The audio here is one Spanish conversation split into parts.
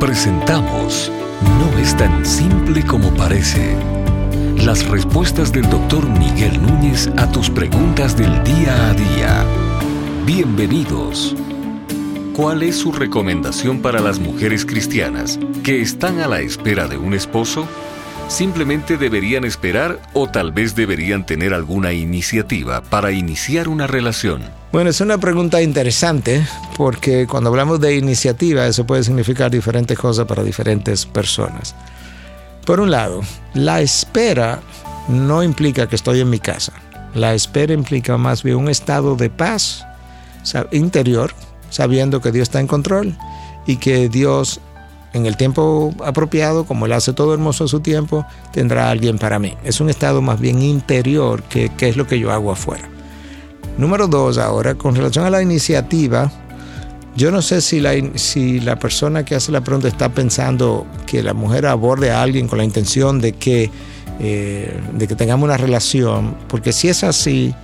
Presentamos No es tan simple como parece. Las respuestas del doctor Miguel Núñez a tus preguntas del día a día. Bienvenidos. ¿Cuál es su recomendación para las mujeres cristianas que están a la espera de un esposo? Simplemente deberían esperar o tal vez deberían tener alguna iniciativa para iniciar una relación? Bueno, es una pregunta interesante porque cuando hablamos de iniciativa eso puede significar diferentes cosas para diferentes personas. Por un lado, la espera no implica que estoy en mi casa. La espera implica más bien un estado de paz interior, sabiendo que Dios está en control y que Dios en el tiempo apropiado, como Él hace todo hermoso a su tiempo, tendrá alguien para mí. Es un estado más bien interior que, es lo que yo hago afuera. Número dos, ahora, con relación a la iniciativa, yo no sé si la, si la persona que hace la pregunta está pensando que la mujer aborde a alguien con la intención de que, eh, de que tengamos una relación, porque si es así,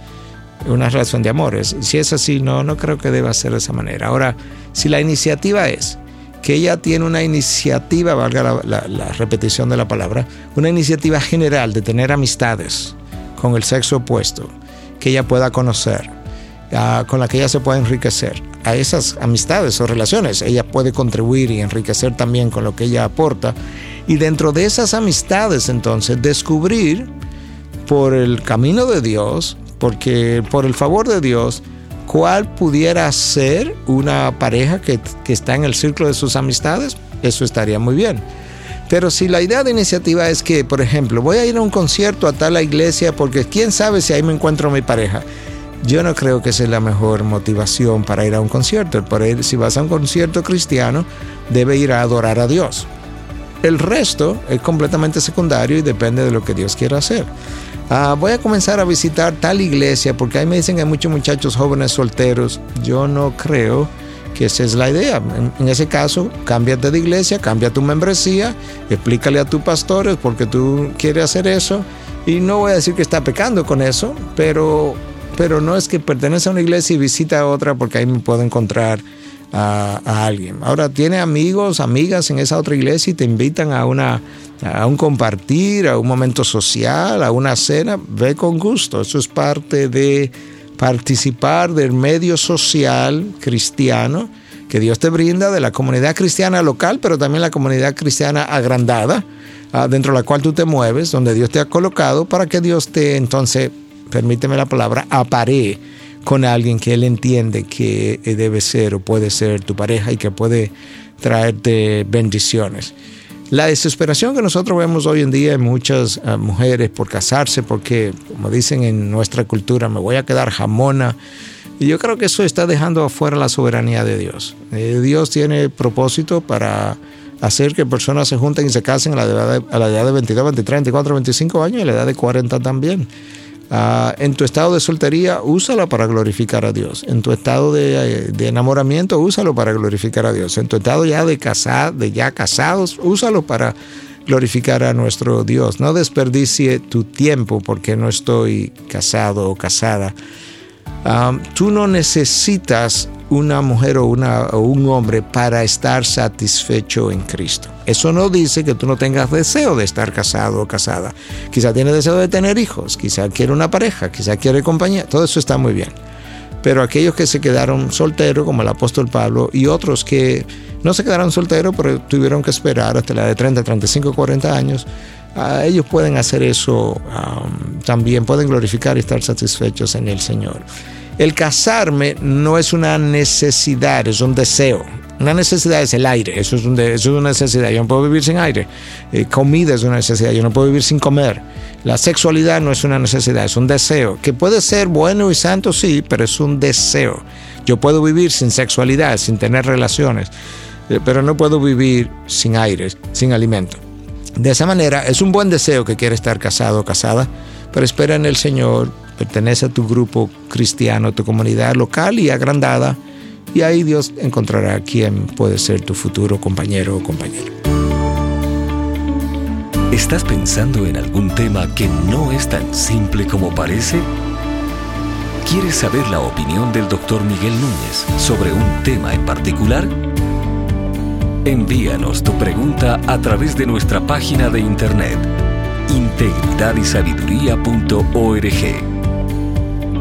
una relación de amores, si es así, no, no creo que deba ser de esa manera. Ahora, si la iniciativa es que ella tiene una iniciativa, valga la, repetición de la palabra, una iniciativa general de tener amistades con el sexo opuesto, que ella pueda conocer, ah, con la que ella se pueda enriquecer. A esas amistades o relaciones ella puede contribuir y enriquecer también con lo que ella aporta. Y dentro de esas amistades entonces descubrir por el camino de Dios, porque por el favor de Dios, cuál pudiera ser una pareja que, está en el círculo de sus amistades, eso estaría muy bien. Pero si la idea de iniciativa es que, por ejemplo, voy a ir a un concierto a tal iglesia porque quién sabe si ahí me encuentro mi pareja. Yo no creo que esa es la mejor motivación para ir a un concierto. Por ir, si vas a un concierto cristiano, debe ir a adorar a Dios. El resto es completamente secundario y depende de lo que Dios quiera hacer. Ah, voy a comenzar a visitar tal iglesia porque ahí me dicen que hay muchos muchachos jóvenes solteros. Yo no creo que esa es la idea. En, ese caso, cámbiate de iglesia, cambia tu membresía, explícale a tus pastores porque tú quieres hacer eso. Y no voy a decir que está pecando con eso, pero, pero no es que pertenece a una iglesia y visita a otra porque ahí me puedo encontrar a, alguien. Ahora, tiene amigos, amigas en esa otra iglesia y te invitan a, una, a un compartir, a un momento social, a una cena, ve con gusto. Eso es parte de participar del medio social cristiano que Dios te brinda, de la comunidad cristiana local, pero también la comunidad cristiana agrandada, ah, dentro de la cual tú te mueves, donde Dios te ha colocado, para que Dios te, entonces, permíteme la palabra, aparee con alguien que él entiende que eh, debe ser o puede ser tu pareja y que puede traerte bendiciones. La desesperación que nosotros vemos hoy en día en muchas eh, mujeres por casarse, porque como dicen en nuestra cultura, me voy a quedar jamona. Y yo creo que eso está dejando afuera la soberanía de Dios. Eh, Dios tiene propósito para hacer que personas se junten y se casen a la edad de, a la edad de 22, 23, 24, 25 años y a la edad de 40 también. Ah, en tu estado de soltería, úsalo para glorificar a Dios. En tu estado de, enamoramiento, úsalo para glorificar a Dios. En tu estado ya de, casar, de ya casados, úsalo para glorificar a nuestro Dios. No desperdicie tu tiempo porque no estoy casado o casada. Ah, tú no necesitas una mujer o, un hombre para estar satisfecho en Cristo. Eso no dice que tú no tengas deseo de estar casado o casada. Quizá tiene deseo de tener hijos, quizá quiere una pareja, quizá quiere compañía. Todo eso está muy bien. Pero aquellos que se quedaron solteros, como el apóstol Pablo, y otros que no se quedaron solteros, pero tuvieron que esperar hasta la de 30, 35, 40 años, ellos pueden hacer eso también, pueden glorificar y estar satisfechos en el Señor. El casarme no es una necesidad, es un deseo. Una necesidad es el aire, eso es, una necesidad. Yo no puedo vivir sin aire. Eh, comida es una necesidad, yo no puedo vivir sin comer. La sexualidad no es una necesidad, es un deseo. Que puede ser bueno y santo, sí, pero es un deseo. Yo puedo vivir sin sexualidad, sin tener relaciones, eh, pero no puedo vivir sin aire, sin alimento. De esa manera, es un buen deseo que quiere estar casado o casada, pero espera en el Señor, pertenece a tu grupo cristiano, a tu comunidad local y agrandada, y ahí Dios encontrará quién puede ser tu futuro compañero o compañera. ¿Estás pensando en algún tema que no es tan simple como parece? ¿Quieres saber la opinión del doctor Miguel Núñez sobre un tema en particular? Envíanos tu pregunta a través de nuestra página de internet integridadysabiduría.org.